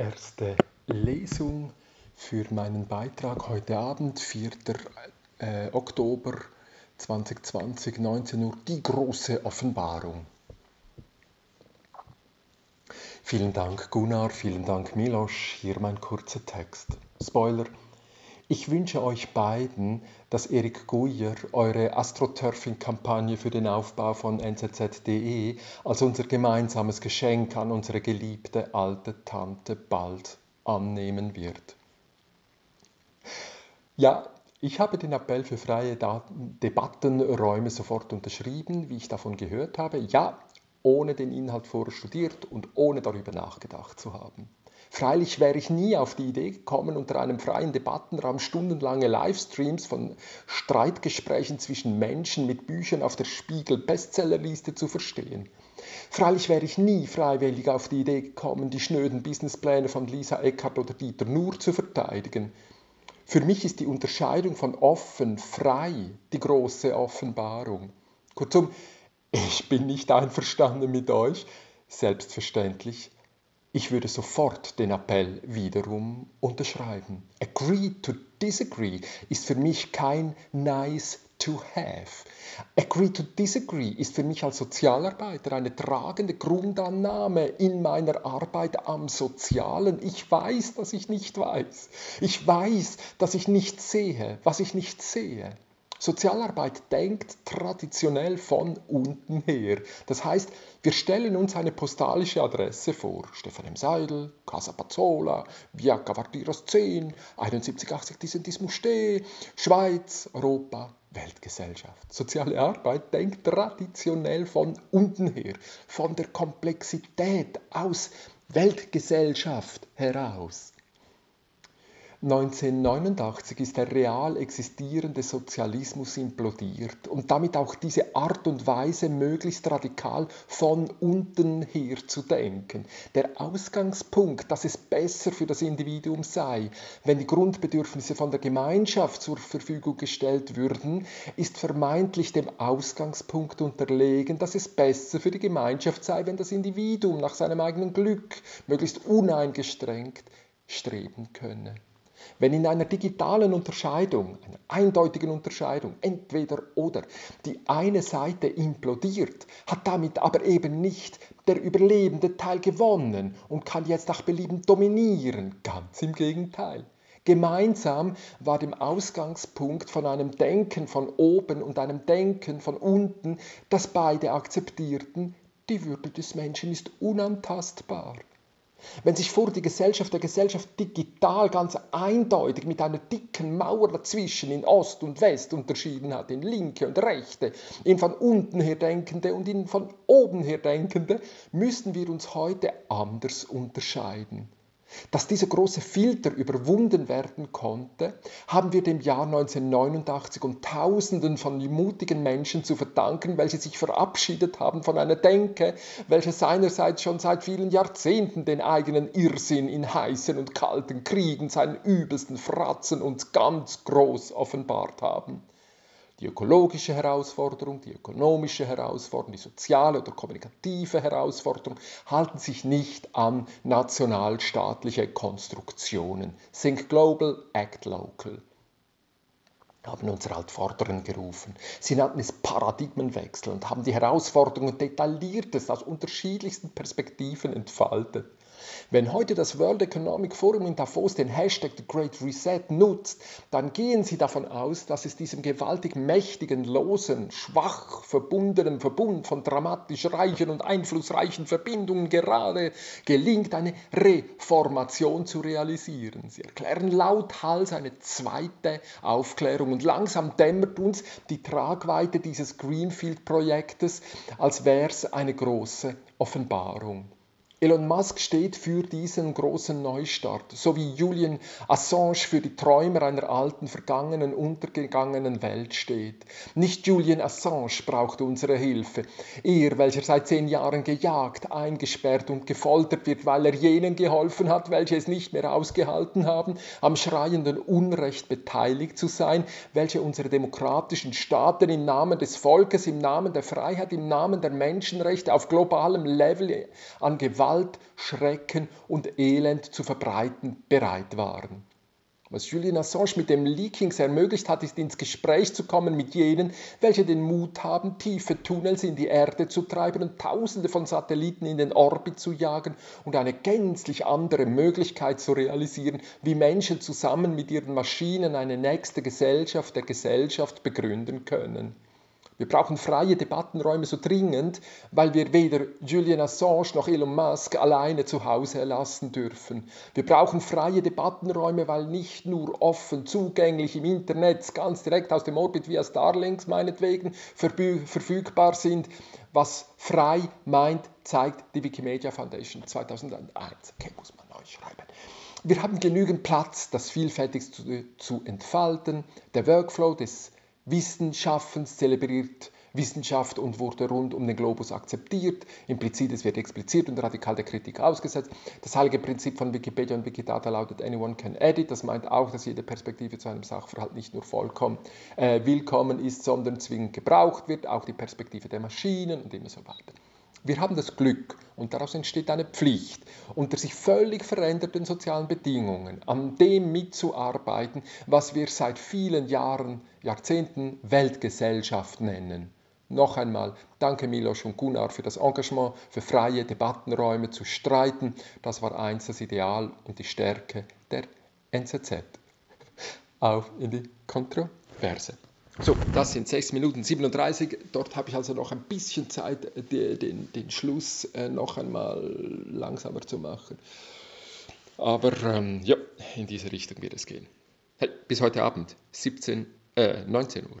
erste Lesung für meinen Beitrag heute Abend, 4. Äh, Oktober 2020, 19 Uhr, die große Offenbarung. Vielen Dank Gunnar, vielen Dank Milos, hier mein kurzer Text. Spoiler, ich wünsche euch beiden, dass Erik Guyer eure Astroturfing-Kampagne für den Aufbau von nzz.de als unser gemeinsames Geschenk an unsere geliebte alte Tante bald annehmen wird. Ja, ich habe den Appell für freie Debattenräume sofort unterschrieben, wie ich davon gehört habe. Ja, ohne den Inhalt vorher studiert und ohne darüber nachgedacht zu haben. Freilich wäre ich nie auf die Idee gekommen, unter einem freien Debattenraum stundenlange Livestreams von Streitgesprächen zwischen Menschen mit Büchern auf der Spiegel-Bestsellerliste zu verstehen. Freilich wäre ich nie freiwillig auf die Idee gekommen, die schnöden Businesspläne von Lisa Eckert oder Dieter Nuhr zu verteidigen. Für mich ist die Unterscheidung von offen, frei die große Offenbarung. Kurzum, ich bin nicht einverstanden mit euch, selbstverständlich, ich würde sofort den Appell wiederum unterschreiben. Agree to disagree ist für mich kein nice to have. Agree to disagree ist für mich als Sozialarbeiter eine tragende Grundannahme in meiner Arbeit am Sozialen. Ich weiß, dass ich nicht weiß. Ich weiß, dass ich nicht sehe, was ich nicht sehe. Sozialarbeit denkt traditionell von unten her. Das heißt, wir stellen uns eine postalische Adresse vor. Stefan M. Seidel, Casa Pazzola, Via Cavartiros 10, 7180 Dissentismus Ste, Schweiz, Europa, Weltgesellschaft. Soziale Arbeit denkt traditionell von unten her, von der Komplexität aus Weltgesellschaft heraus. 1989 ist der real existierende Sozialismus implodiert und damit auch diese Art und Weise möglichst radikal von unten her zu denken. Der Ausgangspunkt, dass es besser für das Individuum sei, wenn die Grundbedürfnisse von der Gemeinschaft zur Verfügung gestellt würden, ist vermeintlich dem Ausgangspunkt unterlegen, dass es besser für die Gemeinschaft sei, wenn das Individuum nach seinem eigenen Glück möglichst uneingestrengt streben könne. Wenn in einer digitalen Unterscheidung, einer eindeutigen Unterscheidung, entweder oder, die eine Seite implodiert, hat damit aber eben nicht der überlebende Teil gewonnen und kann jetzt nach Belieben dominieren. Ganz im Gegenteil. Gemeinsam war dem Ausgangspunkt von einem Denken von oben und einem Denken von unten, das beide akzeptierten, die Würde des Menschen ist unantastbar. Wenn sich vor die Gesellschaft der Gesellschaft digital ganz eindeutig mit einer dicken Mauer dazwischen in Ost und West unterschieden hat, in linke und rechte, in von unten her denkende und in von oben her denkende, müssen wir uns heute anders unterscheiden. Dass dieser große Filter überwunden werden konnte, haben wir dem Jahr 1989 und Tausenden von mutigen Menschen zu verdanken, welche sich verabschiedet haben von einer Denke, welche seinerseits schon seit vielen Jahrzehnten den eigenen Irrsinn in heißen und kalten Kriegen, seinen übelsten Fratzen uns ganz groß offenbart haben die ökologische Herausforderung, die ökonomische Herausforderung, die soziale oder kommunikative Herausforderung halten sich nicht an nationalstaatliche Konstruktionen. Think global, act local haben unsere Altvorderen gerufen. Sie nannten es Paradigmenwechsel und haben die Herausforderungen detailliertest aus unterschiedlichsten Perspektiven entfaltet. Wenn heute das World Economic Forum in Davos den Hashtag The Great Reset nutzt, dann gehen sie davon aus, dass es diesem gewaltig mächtigen, losen, schwach verbundenen Verbund von dramatisch reichen und einflussreichen Verbindungen gerade gelingt, eine Reformation zu realisieren. Sie erklären lauthals eine zweite Aufklärung und langsam dämmert uns die Tragweite dieses Greenfield-Projektes, als wäre es eine große Offenbarung. Elon Musk steht für diesen großen Neustart, so wie Julian Assange für die Träumer einer alten, vergangenen, untergegangenen Welt steht. Nicht Julian Assange braucht unsere Hilfe. Er, welcher seit zehn Jahren gejagt, eingesperrt und gefoltert wird, weil er jenen geholfen hat, welche es nicht mehr ausgehalten haben, am schreienden Unrecht beteiligt zu sein, welche unsere demokratischen Staaten im Namen des Volkes, im Namen der Freiheit, im Namen der Menschenrechte auf globalem Level an Gewalt Gewalt, Schrecken und Elend zu verbreiten bereit waren. Was Julian Assange mit dem Leakings ermöglicht hat, ist ins Gespräch zu kommen mit jenen, welche den Mut haben, tiefe Tunnels in die Erde zu treiben und Tausende von Satelliten in den Orbit zu jagen und eine gänzlich andere Möglichkeit zu realisieren, wie Menschen zusammen mit ihren Maschinen eine nächste Gesellschaft der Gesellschaft begründen können. Wir brauchen freie Debattenräume so dringend, weil wir weder Julian Assange noch Elon Musk alleine zu Hause lassen dürfen. Wir brauchen freie Debattenräume, weil nicht nur offen zugänglich im Internet, ganz direkt aus dem Orbit via Starlinks meinetwegen, verfügbar sind. Was frei meint, zeigt die Wikimedia Foundation 2001. Okay, muss man neu schreiben. Wir haben genügend Platz, das vielfältig zu, zu entfalten. Der Workflow des Wissenschaftens zelebriert Wissenschaft und wurde rund um den Globus akzeptiert. Implizit, es wird explizit und radikal der Kritik ausgesetzt. Das heilige Prinzip von Wikipedia und Wikidata lautet Anyone can edit. Das meint auch, dass jede Perspektive zu einem Sachverhalt nicht nur vollkommen äh, willkommen ist, sondern zwingend gebraucht wird. Auch die Perspektive der Maschinen und immer so weiter. Wir haben das Glück und daraus entsteht eine Pflicht, unter sich völlig veränderten sozialen Bedingungen an dem mitzuarbeiten, was wir seit vielen Jahren, Jahrzehnten Weltgesellschaft nennen. Noch einmal, danke Milos und Gunnar für das Engagement, für freie Debattenräume zu streiten. Das war eins das Ideal und die Stärke der NZZ. Auf in die Kontroverse. So, das sind 6 Minuten 37. Dort habe ich also noch ein bisschen Zeit, den, den Schluss äh, noch einmal langsamer zu machen. Aber ähm, ja, in diese Richtung wird es gehen. Hey, bis heute Abend, 17, äh, 19 Uhr.